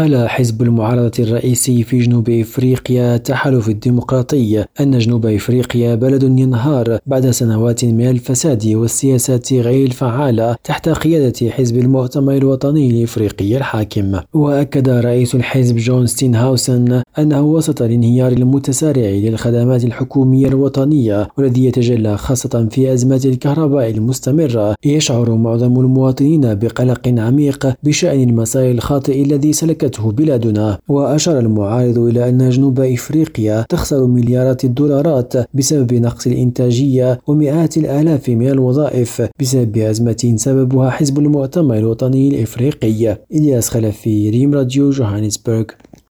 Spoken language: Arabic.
قال حزب المعارضة الرئيسي في جنوب إفريقيا تحالف الديمقراطي أن جنوب إفريقيا بلد ينهار بعد سنوات من الفساد والسياسات غير الفعالة تحت قيادة حزب المؤتمر الوطني الإفريقي الحاكم. وأكد رئيس الحزب جون ستينهاوسن أنه وسط الانهيار المتسارع للخدمات الحكومية الوطنية والذي يتجلى خاصة في أزمات الكهرباء المستمرة يشعر معظم المواطنين بقلق عميق بشأن المسار الخاطئ الذي سلكته بلادنا وأشار المعارض إلى أن جنوب إفريقيا تخسر مليارات الدولارات بسبب نقص الإنتاجية ومئات الآلاف من الوظائف بسبب أزمة سببها حزب المؤتمر الوطني الإفريقي. إلياس خلفي ريم راديو جوهانسبرغ.